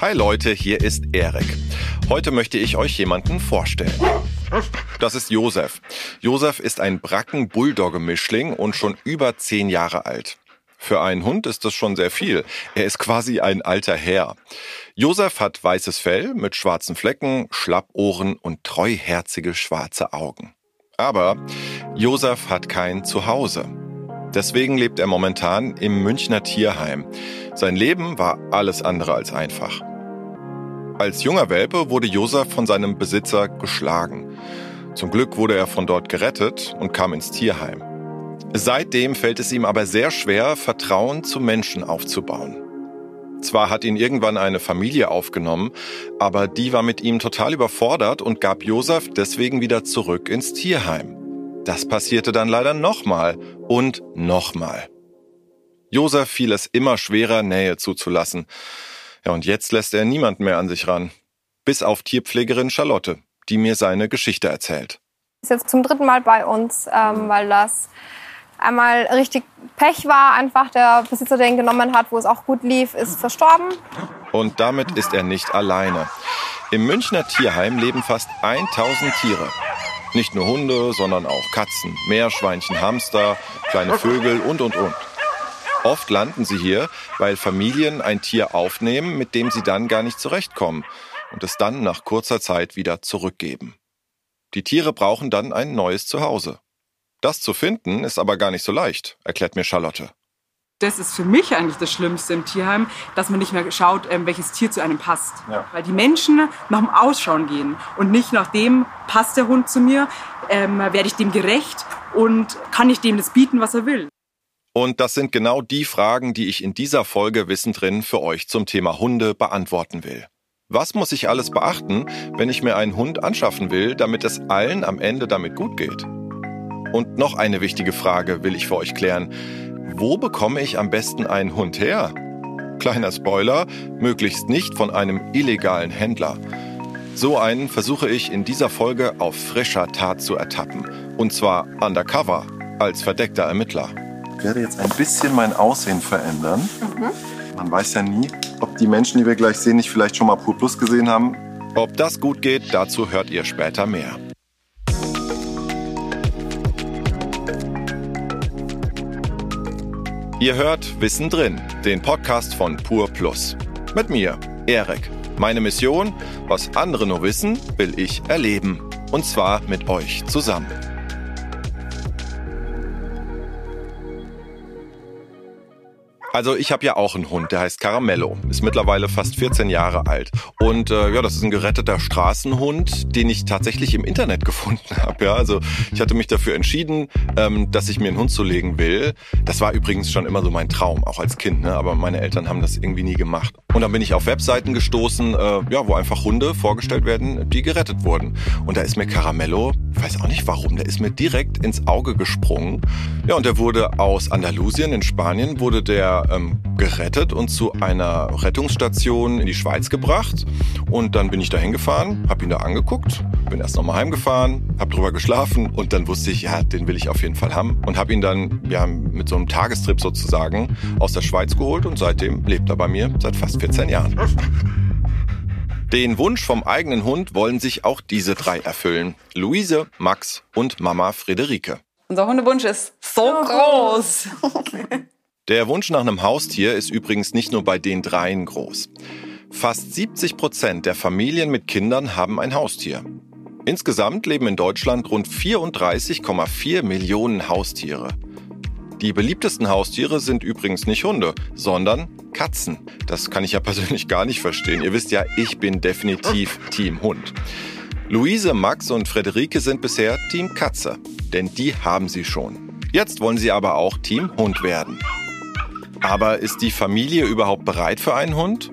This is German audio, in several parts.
Hi Leute, hier ist Erik. Heute möchte ich euch jemanden vorstellen. Das ist Josef. Josef ist ein Bracken-Bulldogge-Mischling und schon über zehn Jahre alt. Für einen Hund ist das schon sehr viel. Er ist quasi ein alter Herr. Josef hat weißes Fell mit schwarzen Flecken, Schlappohren und treuherzige schwarze Augen. Aber Josef hat kein Zuhause. Deswegen lebt er momentan im Münchner Tierheim. Sein Leben war alles andere als einfach. Als junger Welpe wurde Josef von seinem Besitzer geschlagen. Zum Glück wurde er von dort gerettet und kam ins Tierheim. Seitdem fällt es ihm aber sehr schwer, Vertrauen zu Menschen aufzubauen. Zwar hat ihn irgendwann eine Familie aufgenommen, aber die war mit ihm total überfordert und gab Josef deswegen wieder zurück ins Tierheim. Das passierte dann leider nochmal und nochmal. Josef fiel es immer schwerer, Nähe zuzulassen. Ja, und jetzt lässt er niemand mehr an sich ran. Bis auf Tierpflegerin Charlotte, die mir seine Geschichte erzählt. Ist jetzt zum dritten Mal bei uns, ähm, weil das einmal richtig Pech war. Einfach der Besitzer, der ihn genommen hat, wo es auch gut lief, ist verstorben. Und damit ist er nicht alleine. Im Münchner Tierheim leben fast 1000 Tiere. Nicht nur Hunde, sondern auch Katzen, Meerschweinchen, Hamster, kleine Vögel und, und, und. Oft landen sie hier, weil Familien ein Tier aufnehmen, mit dem sie dann gar nicht zurechtkommen und es dann nach kurzer Zeit wieder zurückgeben. Die Tiere brauchen dann ein neues Zuhause. Das zu finden ist aber gar nicht so leicht, erklärt mir Charlotte. Das ist für mich eigentlich das Schlimmste im Tierheim, dass man nicht mehr schaut, ähm, welches Tier zu einem passt. Ja. Weil die Menschen nach dem Ausschauen gehen und nicht nach dem, passt der Hund zu mir, ähm, werde ich dem gerecht und kann ich dem das bieten, was er will. Und das sind genau die Fragen, die ich in dieser Folge Wissen drin für euch zum Thema Hunde beantworten will. Was muss ich alles beachten, wenn ich mir einen Hund anschaffen will, damit es allen am Ende damit gut geht? Und noch eine wichtige Frage will ich für euch klären. Wo bekomme ich am besten einen Hund her? Kleiner Spoiler, möglichst nicht von einem illegalen Händler. So einen versuche ich in dieser Folge auf frischer Tat zu ertappen. Und zwar undercover, als verdeckter Ermittler. Ich werde jetzt ein bisschen mein Aussehen verändern. Mhm. Man weiß ja nie, ob die Menschen, die wir gleich sehen, nicht vielleicht schon mal Pur Plus gesehen haben. Ob das gut geht, dazu hört ihr später mehr. Ihr hört Wissen drin, den Podcast von Pur Plus. Mit mir, Erik. Meine Mission, was andere nur wissen, will ich erleben. Und zwar mit euch zusammen. Also ich habe ja auch einen Hund, der heißt Caramello, ist mittlerweile fast 14 Jahre alt. Und äh, ja, das ist ein geretteter Straßenhund, den ich tatsächlich im Internet gefunden habe. Ja, also ich hatte mich dafür entschieden, ähm, dass ich mir einen Hund zulegen will. Das war übrigens schon immer so mein Traum, auch als Kind. Ne? Aber meine Eltern haben das irgendwie nie gemacht. Und dann bin ich auf Webseiten gestoßen, äh, ja, wo einfach Hunde vorgestellt werden, die gerettet wurden. Und da ist mir Caramello, ich weiß auch nicht warum, der ist mir direkt ins Auge gesprungen. Ja, und der wurde aus Andalusien in Spanien, wurde der ähm, gerettet und zu einer Rettungsstation in die Schweiz gebracht. Und dann bin ich da hingefahren, habe ihn da angeguckt, bin erst nochmal heimgefahren, habe drüber geschlafen und dann wusste ich, ja, den will ich auf jeden Fall haben. Und habe ihn dann ja, mit so einem Tagestrip sozusagen aus der Schweiz geholt und seitdem lebt er bei mir seit fast 14 Jahren. Den Wunsch vom eigenen Hund wollen sich auch diese drei erfüllen. Luise, Max und Mama Friederike. Unser Hundewunsch ist so groß. Der Wunsch nach einem Haustier ist übrigens nicht nur bei den dreien groß. Fast 70 Prozent der Familien mit Kindern haben ein Haustier. Insgesamt leben in Deutschland rund 34,4 Millionen Haustiere. Die beliebtesten Haustiere sind übrigens nicht Hunde, sondern Katzen. Das kann ich ja persönlich gar nicht verstehen. Ihr wisst ja, ich bin definitiv Team Hund. Luise, Max und Frederike sind bisher Team Katze, denn die haben sie schon. Jetzt wollen sie aber auch Team Hund werden. Aber ist die Familie überhaupt bereit für einen Hund?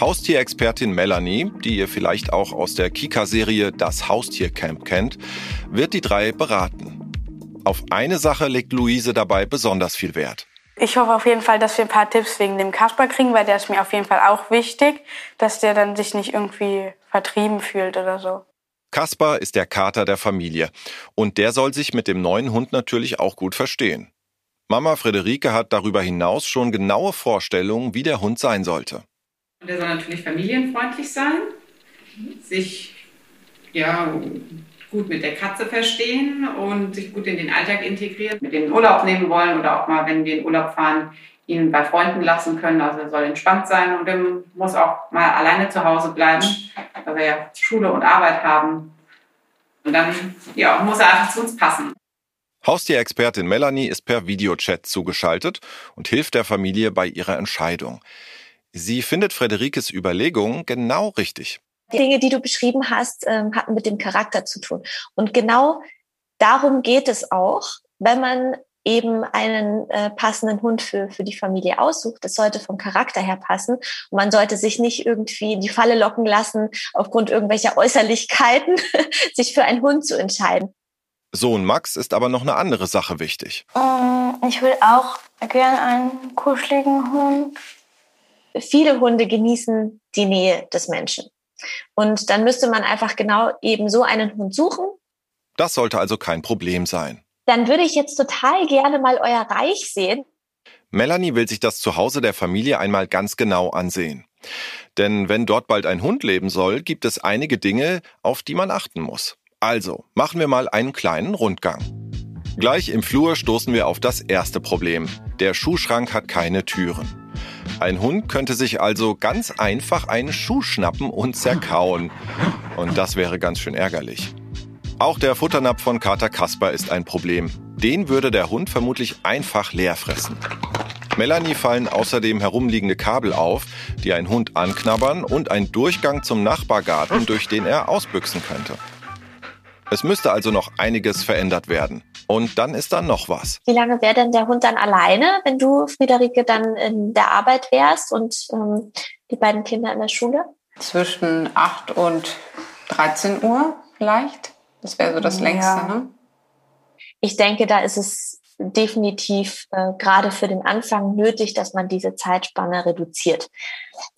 Haustierexpertin Melanie, die ihr vielleicht auch aus der Kika-Serie Das Haustiercamp kennt, wird die drei beraten. Auf eine Sache legt Luise dabei besonders viel Wert. Ich hoffe auf jeden Fall, dass wir ein paar Tipps wegen dem Kasper kriegen, weil der ist mir auf jeden Fall auch wichtig, dass der dann sich nicht irgendwie vertrieben fühlt oder so. Kasper ist der Kater der Familie und der soll sich mit dem neuen Hund natürlich auch gut verstehen. Mama Friederike hat darüber hinaus schon genaue Vorstellungen, wie der Hund sein sollte. Der soll natürlich familienfreundlich sein, sich ja, gut mit der Katze verstehen und sich gut in den Alltag integrieren, mit den Urlaub nehmen wollen oder auch mal, wenn wir in Urlaub fahren, ihn bei Freunden lassen können. Also er soll entspannt sein und er muss auch mal alleine zu Hause bleiben, weil wir ja Schule und Arbeit haben. Und dann ja, muss er einfach zu uns passen. Haustierexpertin Melanie ist per Videochat zugeschaltet und hilft der Familie bei ihrer Entscheidung. Sie findet Frederikes Überlegungen genau richtig. Die Dinge, die du beschrieben hast, ähm, hatten mit dem Charakter zu tun. Und genau darum geht es auch, wenn man eben einen äh, passenden Hund für, für die Familie aussucht. Das sollte vom Charakter her passen. Und man sollte sich nicht irgendwie in die Falle locken lassen, aufgrund irgendwelcher Äußerlichkeiten sich für einen Hund zu entscheiden. Sohn Max ist aber noch eine andere Sache wichtig. Ähm, ich will auch gerne einen kuscheligen Hund. Viele Hunde genießen die Nähe des Menschen. Und dann müsste man einfach genau eben so einen Hund suchen. Das sollte also kein Problem sein dann würde ich jetzt total gerne mal euer Reich sehen. Melanie will sich das Zuhause der Familie einmal ganz genau ansehen. Denn wenn dort bald ein Hund leben soll, gibt es einige Dinge, auf die man achten muss. Also, machen wir mal einen kleinen Rundgang. Gleich im Flur stoßen wir auf das erste Problem. Der Schuhschrank hat keine Türen. Ein Hund könnte sich also ganz einfach einen Schuh schnappen und zerkauen. Und das wäre ganz schön ärgerlich. Auch der Futternapf von Kater Kasper ist ein Problem. Den würde der Hund vermutlich einfach leer fressen. Melanie fallen außerdem herumliegende Kabel auf, die ein Hund anknabbern und ein Durchgang zum Nachbargarten, durch den er ausbüchsen könnte. Es müsste also noch einiges verändert werden. Und dann ist da noch was. Wie lange wäre denn der Hund dann alleine, wenn du, Friederike, dann in der Arbeit wärst und ähm, die beiden Kinder in der Schule? Zwischen 8 und 13 Uhr vielleicht. Das wäre so das längste, ja. ne? Ich denke, da ist es definitiv äh, gerade für den Anfang nötig, dass man diese Zeitspanne reduziert.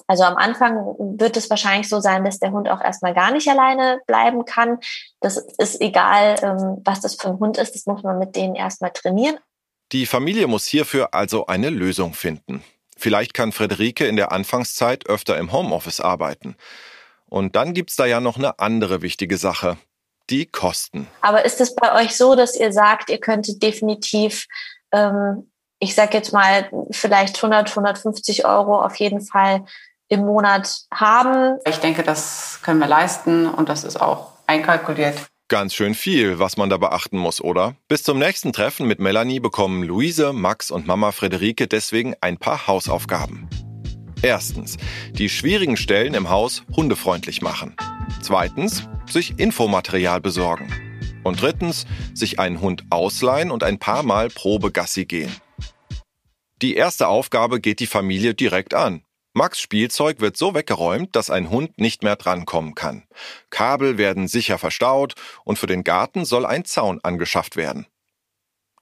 Also am Anfang wird es wahrscheinlich so sein, dass der Hund auch erstmal gar nicht alleine bleiben kann. Das ist egal, ähm, was das für ein Hund ist. Das muss man mit denen erstmal trainieren. Die Familie muss hierfür also eine Lösung finden. Vielleicht kann Friederike in der Anfangszeit öfter im Homeoffice arbeiten. Und dann gibt's da ja noch eine andere wichtige Sache die Kosten. Aber ist es bei euch so, dass ihr sagt, ihr könntet definitiv, ähm, ich sage jetzt mal, vielleicht 100, 150 Euro auf jeden Fall im Monat haben? Ich denke, das können wir leisten und das ist auch einkalkuliert. Ganz schön viel, was man da beachten muss, oder? Bis zum nächsten Treffen mit Melanie bekommen Luise, Max und Mama Friederike deswegen ein paar Hausaufgaben. Erstens, die schwierigen Stellen im Haus hundefreundlich machen. Zweitens, sich Infomaterial besorgen. Und drittens, sich einen Hund ausleihen und ein paar Mal Probe Gassi gehen. Die erste Aufgabe geht die Familie direkt an. Max Spielzeug wird so weggeräumt, dass ein Hund nicht mehr drankommen kann. Kabel werden sicher verstaut und für den Garten soll ein Zaun angeschafft werden.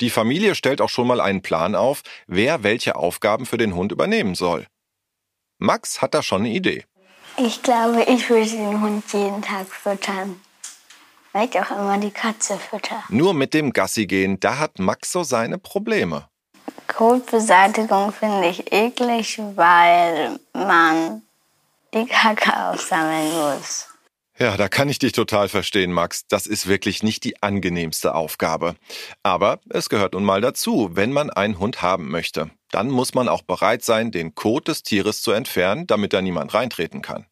Die Familie stellt auch schon mal einen Plan auf, wer welche Aufgaben für den Hund übernehmen soll. Max hat da schon eine Idee. Ich glaube, ich würde den Hund jeden Tag füttern. Weil ich auch immer die Katze fütter. Nur mit dem Gassi gehen, da hat Max so seine Probleme. Kotbeseitigung finde ich eklig, weil man die Kacke aufsammeln muss. Ja, da kann ich dich total verstehen, Max. Das ist wirklich nicht die angenehmste Aufgabe. Aber es gehört nun mal dazu, wenn man einen Hund haben möchte. Dann muss man auch bereit sein, den Kot des Tieres zu entfernen, damit da niemand reintreten kann.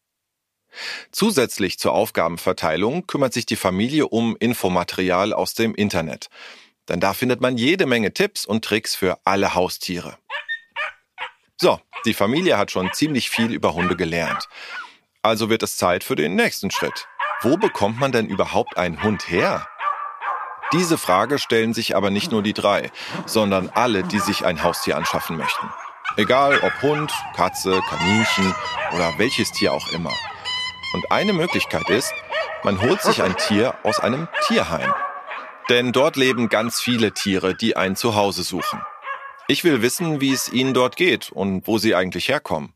Zusätzlich zur Aufgabenverteilung kümmert sich die Familie um Infomaterial aus dem Internet. Denn da findet man jede Menge Tipps und Tricks für alle Haustiere. So, die Familie hat schon ziemlich viel über Hunde gelernt. Also wird es Zeit für den nächsten Schritt. Wo bekommt man denn überhaupt einen Hund her? Diese Frage stellen sich aber nicht nur die drei, sondern alle, die sich ein Haustier anschaffen möchten. Egal ob Hund, Katze, Kaninchen oder welches Tier auch immer. Und eine Möglichkeit ist, man holt sich ein Tier aus einem Tierheim. Denn dort leben ganz viele Tiere, die ein Zuhause suchen. Ich will wissen, wie es ihnen dort geht und wo sie eigentlich herkommen.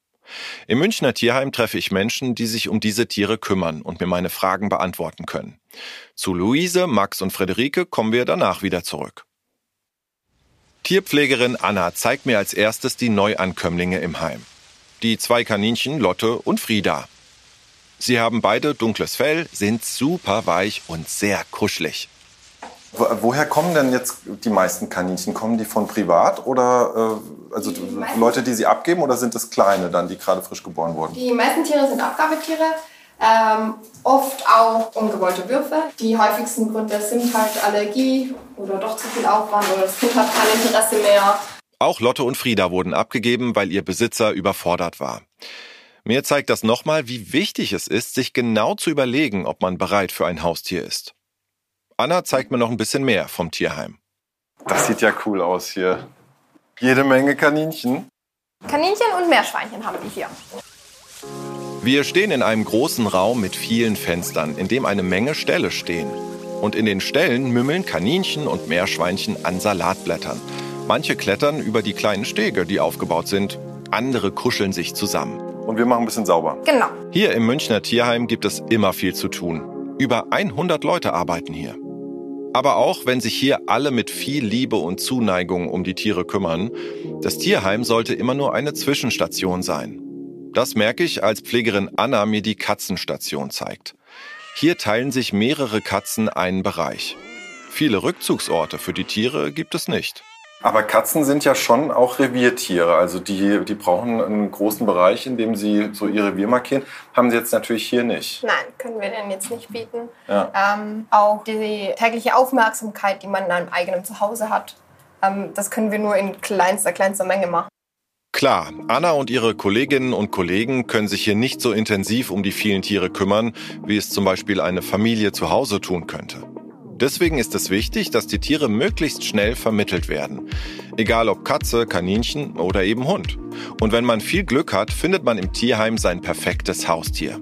Im Münchner Tierheim treffe ich Menschen, die sich um diese Tiere kümmern und mir meine Fragen beantworten können. Zu Luise, Max und Friederike kommen wir danach wieder zurück. Tierpflegerin Anna zeigt mir als erstes die Neuankömmlinge im Heim. die zwei Kaninchen Lotte und Frieda. Sie haben beide dunkles Fell, sind super weich und sehr kuschelig. Woher kommen denn jetzt die meisten Kaninchen? Kommen die von privat oder äh, also die Leute, die sie abgeben oder sind es kleine dann, die gerade frisch geboren wurden? Die meisten Tiere sind Abgabetiere. Ähm, oft auch ungewollte Würfe. Die häufigsten Gründe sind halt Allergie oder doch zu viel Aufwand oder das Kind hat kein Interesse mehr. Auch Lotte und Frieda wurden abgegeben, weil ihr Besitzer überfordert war. Mir zeigt das nochmal, wie wichtig es ist, sich genau zu überlegen, ob man bereit für ein Haustier ist. Anna zeigt mir noch ein bisschen mehr vom Tierheim. Das sieht ja cool aus hier. Jede Menge Kaninchen. Kaninchen und Meerschweinchen haben wir hier. Wir stehen in einem großen Raum mit vielen Fenstern, in dem eine Menge Ställe stehen. Und in den Ställen mümmeln Kaninchen und Meerschweinchen an Salatblättern. Manche klettern über die kleinen Stege, die aufgebaut sind. Andere kuscheln sich zusammen. Und wir machen ein bisschen sauber. Genau. Hier im Münchner Tierheim gibt es immer viel zu tun. Über 100 Leute arbeiten hier. Aber auch wenn sich hier alle mit viel Liebe und Zuneigung um die Tiere kümmern, das Tierheim sollte immer nur eine Zwischenstation sein. Das merke ich, als Pflegerin Anna mir die Katzenstation zeigt. Hier teilen sich mehrere Katzen einen Bereich. Viele Rückzugsorte für die Tiere gibt es nicht. Aber Katzen sind ja schon auch Reviertiere. Also die, die brauchen einen großen Bereich, in dem sie so ihr Revier markieren. Haben sie jetzt natürlich hier nicht. Nein, können wir denn jetzt nicht bieten. Ja. Ähm, auch die tägliche Aufmerksamkeit, die man in einem eigenen Zuhause hat, ähm, das können wir nur in kleinster, kleinster Menge machen. Klar, Anna und ihre Kolleginnen und Kollegen können sich hier nicht so intensiv um die vielen Tiere kümmern, wie es zum Beispiel eine Familie zu Hause tun könnte. Deswegen ist es wichtig, dass die Tiere möglichst schnell vermittelt werden. Egal ob Katze, Kaninchen oder eben Hund. Und wenn man viel Glück hat, findet man im Tierheim sein perfektes Haustier.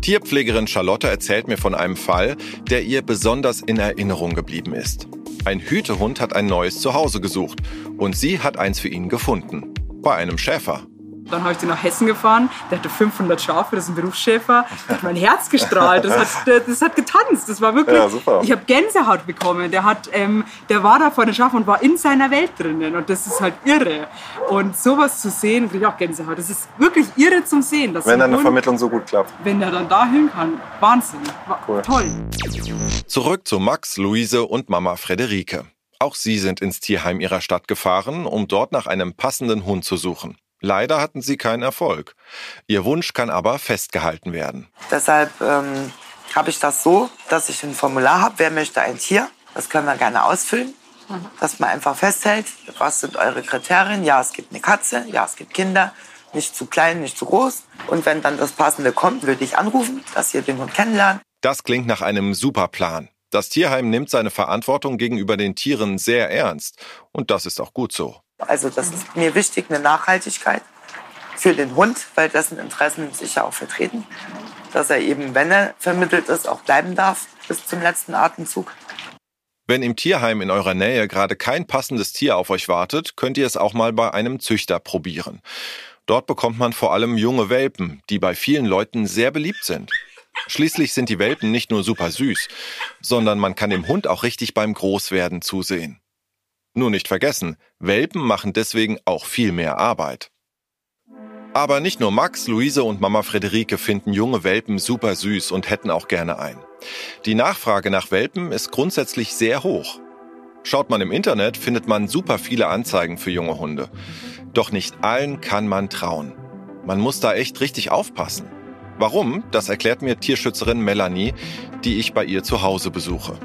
Tierpflegerin Charlotte erzählt mir von einem Fall, der ihr besonders in Erinnerung geblieben ist. Ein Hütehund hat ein neues Zuhause gesucht und sie hat eins für ihn gefunden. Bei einem Schäfer. Dann habe ich den nach Hessen gefahren, der hatte 500 Schafe, das ist ein Berufsschäfer. Da hat mein Herz gestrahlt, das hat, das hat getanzt, das war wirklich, Ja, super. ich habe Gänsehaut bekommen. Der, hat, ähm, der war da vor den Schafen und war in seiner Welt drinnen und das ist halt irre. Und sowas zu sehen, kriege ich auch Gänsehaut. Das ist wirklich irre zum Sehen. dass Wenn dann eine Vermittlung so gut klappt. wenn er dann dahin kann, Wahnsinn, Wa- Cool. toll. Zurück zu Max, Luise und Mama Frederike. Auch sie sind ins Tierheim ihrer Stadt gefahren, um dort nach einem passenden Hund zu suchen. Leider hatten sie keinen Erfolg. Ihr Wunsch kann aber festgehalten werden. Deshalb ähm, habe ich das so, dass ich ein Formular habe, wer möchte ein Tier. Das können wir gerne ausfüllen. Dass man einfach festhält, was sind eure Kriterien. Ja, es gibt eine Katze, ja, es gibt Kinder. Nicht zu klein, nicht zu groß. Und wenn dann das Passende kommt, würde ich anrufen, dass ihr den Hund kennenlernt. Das klingt nach einem super Plan. Das Tierheim nimmt seine Verantwortung gegenüber den Tieren sehr ernst. Und das ist auch gut so. Also das ist mir wichtig, eine Nachhaltigkeit für den Hund, weil dessen Interessen sicher auch vertreten. Dass er eben, wenn er vermittelt ist, auch bleiben darf bis zum letzten Atemzug. Wenn im Tierheim in eurer Nähe gerade kein passendes Tier auf euch wartet, könnt ihr es auch mal bei einem Züchter probieren. Dort bekommt man vor allem junge Welpen, die bei vielen Leuten sehr beliebt sind. Schließlich sind die Welpen nicht nur super süß, sondern man kann dem Hund auch richtig beim Großwerden zusehen. Nur nicht vergessen, Welpen machen deswegen auch viel mehr Arbeit. Aber nicht nur Max, Luise und Mama Frederike finden junge Welpen super süß und hätten auch gerne einen. Die Nachfrage nach Welpen ist grundsätzlich sehr hoch. Schaut man im Internet, findet man super viele Anzeigen für junge Hunde. Doch nicht allen kann man trauen. Man muss da echt richtig aufpassen. Warum? Das erklärt mir Tierschützerin Melanie, die ich bei ihr zu Hause besuche.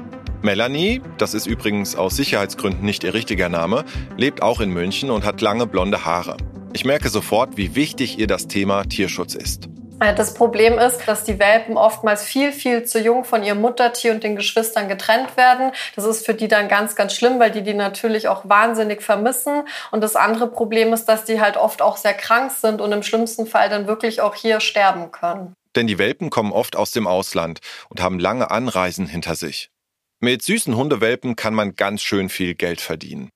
Melanie, das ist übrigens aus Sicherheitsgründen nicht ihr richtiger Name, lebt auch in München und hat lange blonde Haare. Ich merke sofort, wie wichtig ihr das Thema Tierschutz ist. Das Problem ist, dass die Welpen oftmals viel, viel zu jung von ihrem Muttertier und den Geschwistern getrennt werden. Das ist für die dann ganz, ganz schlimm, weil die die natürlich auch wahnsinnig vermissen. Und das andere Problem ist, dass die halt oft auch sehr krank sind und im schlimmsten Fall dann wirklich auch hier sterben können. Denn die Welpen kommen oft aus dem Ausland und haben lange Anreisen hinter sich. Mit süßen Hundewelpen kann man ganz schön viel Geld verdienen.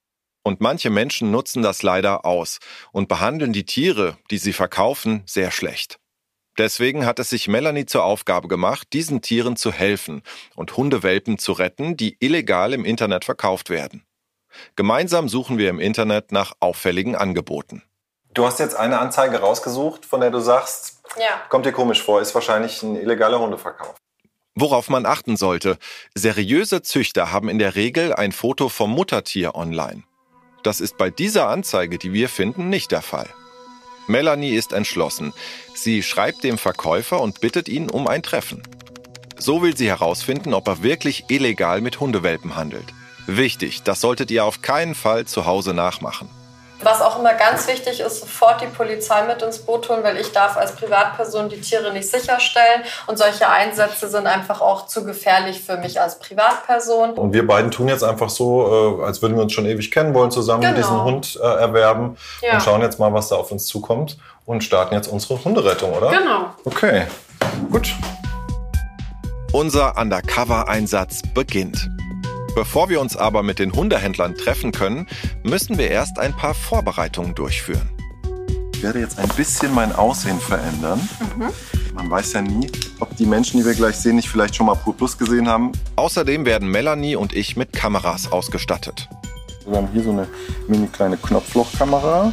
Und manche Menschen nutzen das leider aus und behandeln die Tiere, die sie verkaufen, sehr schlecht. Deswegen hat es sich Melanie zur Aufgabe gemacht, diesen Tieren zu helfen und Hundewelpen zu retten, die illegal im Internet verkauft werden. Gemeinsam suchen wir im Internet nach auffälligen Angeboten. Du hast jetzt eine Anzeige rausgesucht, von der du sagst, Ja. kommt dir komisch vor, ist wahrscheinlich ein illegaler Hundeverkauf. Worauf man achten sollte, seriöse Züchter haben in der Regel ein Foto vom Muttertier online. Das ist bei dieser Anzeige, die wir finden, nicht der Fall. Melanie ist entschlossen. Sie schreibt dem Verkäufer und bittet ihn um ein Treffen. So will sie herausfinden, ob er wirklich illegal mit Hundewelpen handelt. Wichtig, das solltet ihr auf keinen Fall zu Hause nachmachen. Was auch immer ganz wichtig ist, sofort die Polizei mit ins Boot holen, weil ich darf als Privatperson die Tiere nicht sicherstellen und solche Einsätze sind einfach auch zu gefährlich für mich als Privatperson. Und wir beiden tun jetzt einfach so, äh, als würden wir uns schon ewig kennen wollen, zusammen Genau. diesen Hund äh, erwerben Ja. und schauen jetzt mal, was da auf uns zukommt und starten jetzt unsere Hunderettung, oder? Genau. Okay, gut. Unser Undercover-Einsatz beginnt. Bevor wir uns aber mit den Hundehändlern treffen können, müssen wir erst ein paar Vorbereitungen durchführen. Ich werde jetzt ein bisschen mein Aussehen verändern. Mhm. Man weiß ja nie, ob die Menschen, die wir gleich sehen, nicht vielleicht schon mal Pur Plus gesehen haben. Außerdem werden Melanie und ich mit Kameras ausgestattet. Wir haben hier so eine mini kleine Knopflochkamera,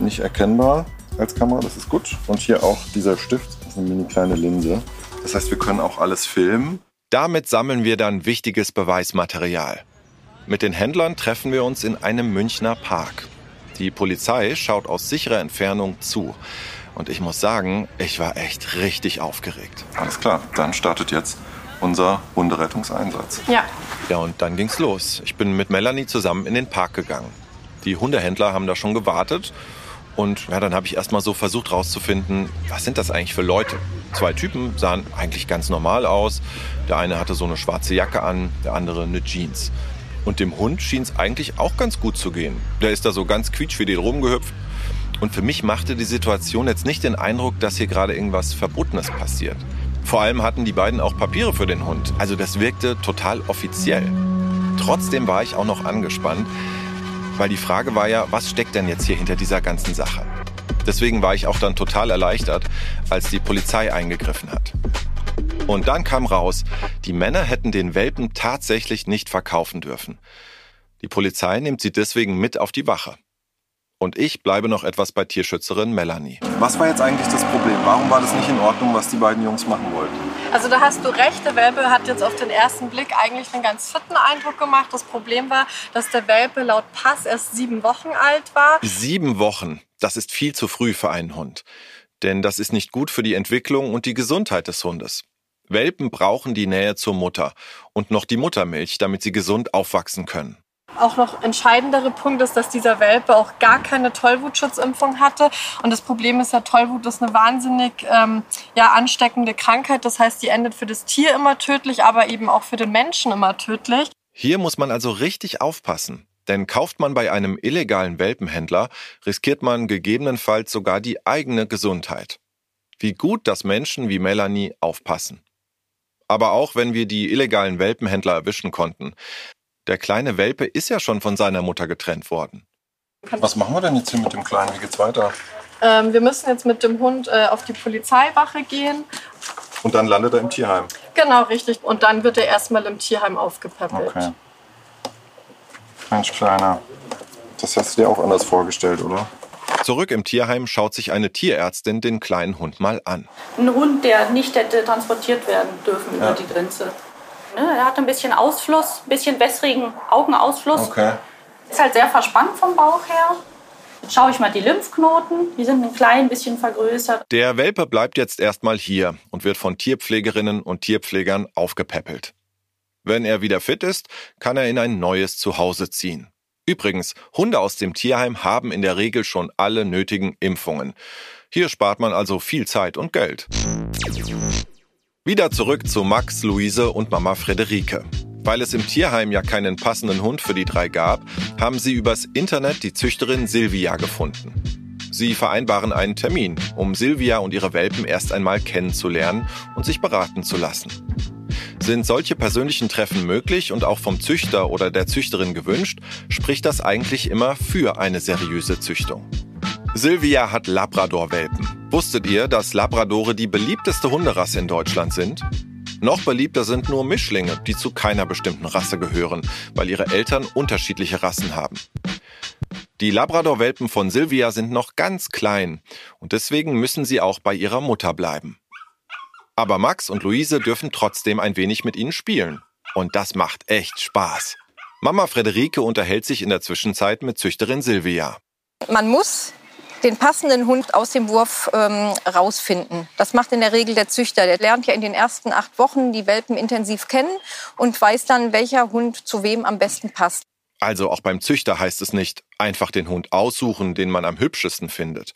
nicht erkennbar als Kamera, das ist gut. Und hier auch dieser Stift, das ist eine mini kleine Linse. Das heißt, wir können auch alles filmen. Damit sammeln wir dann wichtiges Beweismaterial. Mit den Händlern treffen wir uns in einem Münchner Park. Die Polizei schaut aus sicherer Entfernung zu. Und ich muss sagen, ich war echt richtig aufgeregt. Alles klar, dann startet jetzt unser Hunderettungseinsatz. Ja. Ja, und dann ging's los. Ich bin mit Melanie zusammen in den Park gegangen. Die Hundehändler haben da schon gewartet. Und ja, dann habe ich erst mal so versucht rauszufinden, was sind das eigentlich für Leute? Zwei Typen sahen eigentlich ganz normal aus. Der eine hatte so eine schwarze Jacke an, der andere eine Jeans. Und dem Hund schien es eigentlich auch ganz gut zu gehen. Der ist da so ganz quietschfidel rumgehüpft. Und für mich machte die Situation jetzt nicht den Eindruck, dass hier gerade irgendwas Verbotenes passiert. Vor allem hatten die beiden auch Papiere für den Hund. Also das wirkte total offiziell. Trotzdem war ich auch noch angespannt, weil die Frage war ja, was steckt denn jetzt hier hinter dieser ganzen Sache? Deswegen war ich auch dann total erleichtert, als die Polizei eingegriffen hat. Und dann kam raus, die Männer hätten den Welpen tatsächlich nicht verkaufen dürfen. Die Polizei nimmt sie deswegen mit auf die Wache. Und ich bleibe noch etwas bei Tierschützerin Melanie. Was war jetzt eigentlich das Problem? Warum war das nicht in Ordnung, was die beiden Jungs machen wollten? Also da hast du recht, der Welpe hat jetzt auf den ersten Blick eigentlich einen ganz fitten Eindruck gemacht. Das Problem war, dass der Welpe laut Pass erst sieben Wochen alt war. Sieben Wochen, das ist viel zu früh für einen Hund. Denn das ist nicht gut für die Entwicklung und die Gesundheit des Hundes. Welpen brauchen die Nähe zur Mutter und noch die Muttermilch, damit sie gesund aufwachsen können. Auch noch entscheidendere Punkt ist, dass dieser Welpe auch gar keine Tollwutschutzimpfung hatte. Und das Problem ist ja, Tollwut ist eine wahnsinnig ähm, ja, ansteckende Krankheit. Das heißt, die endet für das Tier immer tödlich, aber eben auch für den Menschen immer tödlich. Hier muss man also richtig aufpassen. Denn kauft man bei einem illegalen Welpenhändler, riskiert man gegebenenfalls sogar die eigene Gesundheit. Wie gut, dass Menschen wie Melanie aufpassen. Aber auch wenn wir die illegalen Welpenhändler erwischen konnten, der kleine Welpe ist ja schon von seiner Mutter getrennt worden. Was machen wir denn jetzt hier mit dem Kleinen? Wie geht's weiter? Ähm, wir müssen jetzt mit dem Hund äh, auf die Polizeiwache gehen. Und dann landet er im Tierheim. Genau, richtig. Und dann wird er erstmal im Tierheim aufgepäppelt. Okay. Mensch, Kleiner. Das hast du dir auch anders vorgestellt, oder? Zurück im Tierheim schaut sich eine Tierärztin den kleinen Hund mal an. Ein Hund, der nicht hätte transportiert werden dürfen über Ja. die Grenze. Ne, er hat ein bisschen Ausfluss, ein bisschen wässrigen Augenausfluss. Okay. Ist halt sehr verspannt vom Bauch her. Jetzt schaue ich mal die Lymphknoten. Die sind ein klein bisschen vergrößert. Der Welpe bleibt jetzt erstmal hier und wird von Tierpflegerinnen und Tierpflegern aufgepäppelt. Wenn er wieder fit ist, kann er in ein neues Zuhause ziehen. Übrigens, Hunde aus dem Tierheim haben in der Regel schon alle nötigen Impfungen. Hier spart man also viel Zeit und Geld. Wieder zurück zu Max, Luise und Mama Frederike. Weil es im Tierheim ja keinen passenden Hund für die drei gab, haben sie übers Internet die Züchterin Silvia gefunden. Sie vereinbaren einen Termin, um Silvia und ihre Welpen erst einmal kennenzulernen und sich beraten zu lassen. Sind solche persönlichen Treffen möglich und auch vom Züchter oder der Züchterin gewünscht, spricht das eigentlich immer für eine seriöse Züchtung. Silvia hat Labrador-Welpen. Wusstet ihr, dass Labradore die beliebteste Hunderasse in Deutschland sind? Noch beliebter sind nur Mischlinge, die zu keiner bestimmten Rasse gehören, weil ihre Eltern unterschiedliche Rassen haben. Die Labrador-Welpen von Silvia sind noch ganz klein und deswegen müssen sie auch bei ihrer Mutter bleiben. Aber Max und Luise dürfen trotzdem ein wenig mit ihnen spielen. Und das macht echt Spaß. Mama Frederike unterhält sich in der Zwischenzeit mit Züchterin Silvia. Man muss den passenden Hund aus dem Wurf ähm, rausfinden. Das macht in der Regel der Züchter. Der lernt ja in den ersten acht Wochen die Welpen intensiv kennen und weiß dann, welcher Hund zu wem am besten passt. Also auch beim Züchter heißt es nicht einfach den Hund aussuchen, den man am hübschesten findet.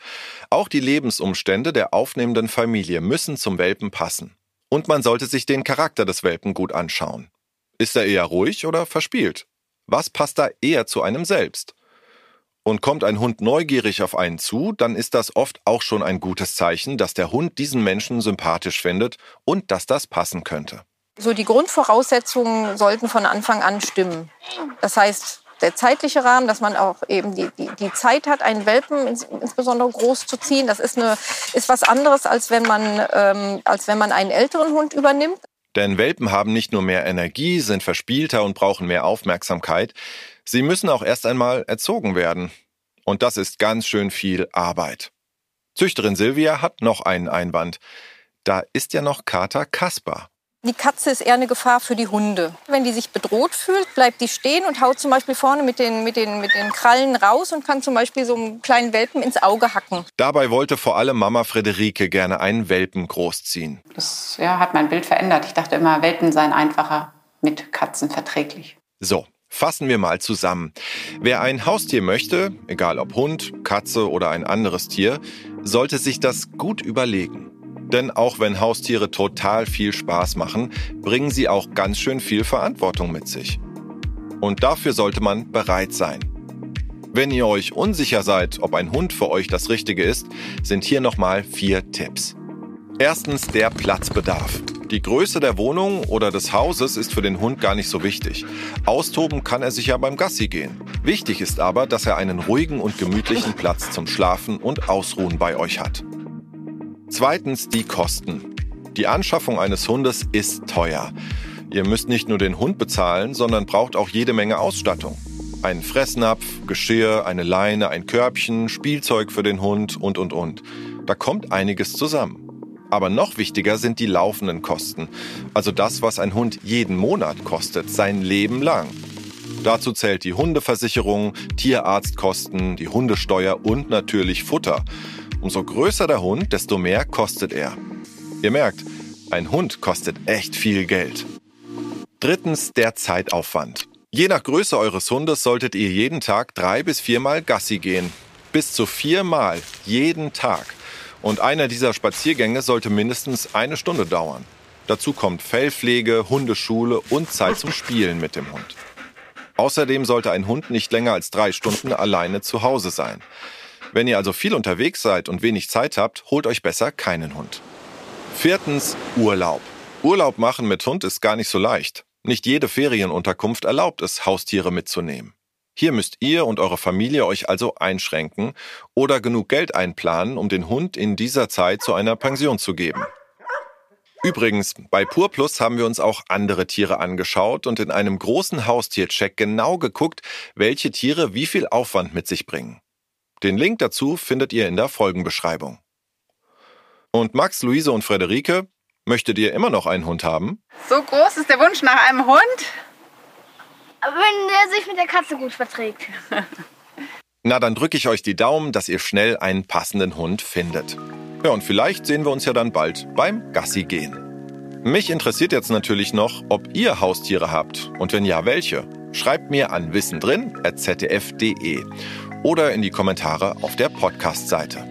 Auch die Lebensumstände der aufnehmenden Familie müssen zum Welpen passen. Und man sollte sich den Charakter des Welpen gut anschauen. Ist er eher ruhig oder verspielt? Was passt da eher zu einem selbst? Und kommt ein Hund neugierig auf einen zu, dann ist das oft auch schon ein gutes Zeichen, dass der Hund diesen Menschen sympathisch findet und dass das passen könnte. So die Grundvoraussetzungen sollten von Anfang an stimmen. Das heißt, der zeitliche Rahmen, dass man auch eben die, die, die Zeit hat, einen Welpen ins, insbesondere groß zu ziehen, das ist, eine, ist was anderes, als wenn, man, ähm, als wenn man einen älteren Hund übernimmt. Denn Welpen haben nicht nur mehr Energie, sind verspielter und brauchen mehr Aufmerksamkeit. Sie müssen auch erst einmal erzogen werden. Und das ist ganz schön viel Arbeit. Züchterin Silvia hat noch einen Einwand. Da ist ja noch Kater Kaspar. Die Katze ist eher eine Gefahr für die Hunde. Wenn die sich bedroht fühlt, bleibt die stehen und haut zum Beispiel vorne mit den, mit den, mit den Krallen raus und kann zum Beispiel so einen kleinen Welpen ins Auge hacken. Dabei wollte vor allem Mama Frederike gerne einen Welpen großziehen. Das ja, hat mein Bild verändert. Ich dachte immer, Welpen seien einfacher mit Katzen verträglich. So, Fassen wir mal zusammen. Wer ein Haustier möchte, egal ob Hund, Katze oder ein anderes Tier, sollte sich das gut überlegen. Denn auch wenn Haustiere total viel Spaß machen, bringen sie auch ganz schön viel Verantwortung mit sich. Und dafür sollte man bereit sein. Wenn ihr euch unsicher seid, ob ein Hund für euch das Richtige ist, sind hier nochmal vier Tipps. Erstens der Platzbedarf. Die Größe der Wohnung oder des Hauses ist für den Hund gar nicht so wichtig. Austoben kann er sich ja beim Gassi gehen. Wichtig ist aber, dass er einen ruhigen und gemütlichen Platz zum Schlafen und Ausruhen bei euch hat. Zweitens die Kosten. Die Anschaffung eines Hundes ist teuer. Ihr müsst nicht nur den Hund bezahlen, sondern braucht auch jede Menge Ausstattung. Einen Fressnapf, Geschirr, eine Leine, ein Körbchen, Spielzeug für den Hund und, und, und. Da kommt einiges zusammen. Aber noch wichtiger sind die laufenden Kosten. Also das, was ein Hund jeden Monat kostet, sein Leben lang. Dazu zählt die Hundeversicherung, Tierarztkosten, die Hundesteuer und natürlich Futter. Umso größer der Hund, desto mehr kostet er. Ihr merkt, ein Hund kostet echt viel Geld. Drittens der Zeitaufwand. Je nach Größe eures Hundes solltet ihr jeden Tag drei bis viermal Gassi gehen. Bis zu viermal jeden Tag. Und einer dieser Spaziergänge sollte mindestens eine Stunde dauern. Dazu kommt Fellpflege, Hundeschule und Zeit zum Spielen mit dem Hund. Außerdem sollte ein Hund nicht länger als drei Stunden alleine zu Hause sein. Wenn ihr also viel unterwegs seid und wenig Zeit habt, holt euch besser keinen Hund. Viertens, Urlaub. Urlaub machen mit Hund ist gar nicht so leicht. Nicht jede Ferienunterkunft erlaubt es, Haustiere mitzunehmen. Hier müsst ihr und eure Familie euch also einschränken oder genug Geld einplanen, um den Hund in dieser Zeit zu einer Pension zu geben. Übrigens, bei PurPlus haben wir uns auch andere Tiere angeschaut und in einem großen Haustiercheck genau geguckt, welche Tiere wie viel Aufwand mit sich bringen. Den Link dazu findet ihr in der Folgenbeschreibung. Und Max, Luise und Frederike, möchtet ihr immer noch einen Hund haben? So groß ist der Wunsch nach einem Hund? Wenn der sich mit der Katze gut verträgt. Na, dann drücke ich euch die Daumen, dass ihr schnell einen passenden Hund findet. Ja, und vielleicht sehen wir uns ja dann bald beim Gassi gehen. Mich interessiert jetzt natürlich noch, ob ihr Haustiere habt und wenn ja, welche. Schreibt mir an wissendrin.zdf.de oder in die Kommentare auf der Podcast-Seite.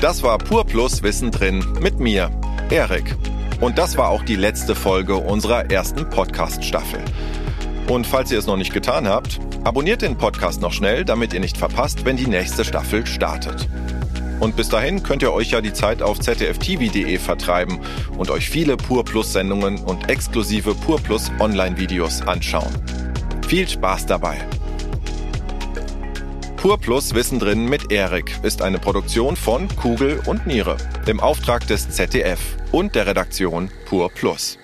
Das war Pur Plus Wissen drin mit mir, Erik. Und das war auch die letzte Folge unserer ersten Podcast-Staffel. Und falls ihr es noch nicht getan habt, abonniert den Podcast noch schnell, damit ihr nicht verpasst, wenn die nächste Staffel startet. Und bis dahin könnt ihr euch ja die Zeit auf zdftv.de vertreiben und euch viele Pur Plus Sendungen und exklusive Pur Plus Online-Videos anschauen. Viel Spaß dabei! Pur Plus Wissen drin mit Erik ist eine Produktion von Kugel und Niere im Auftrag des ZDF und der Redaktion Pur Plus.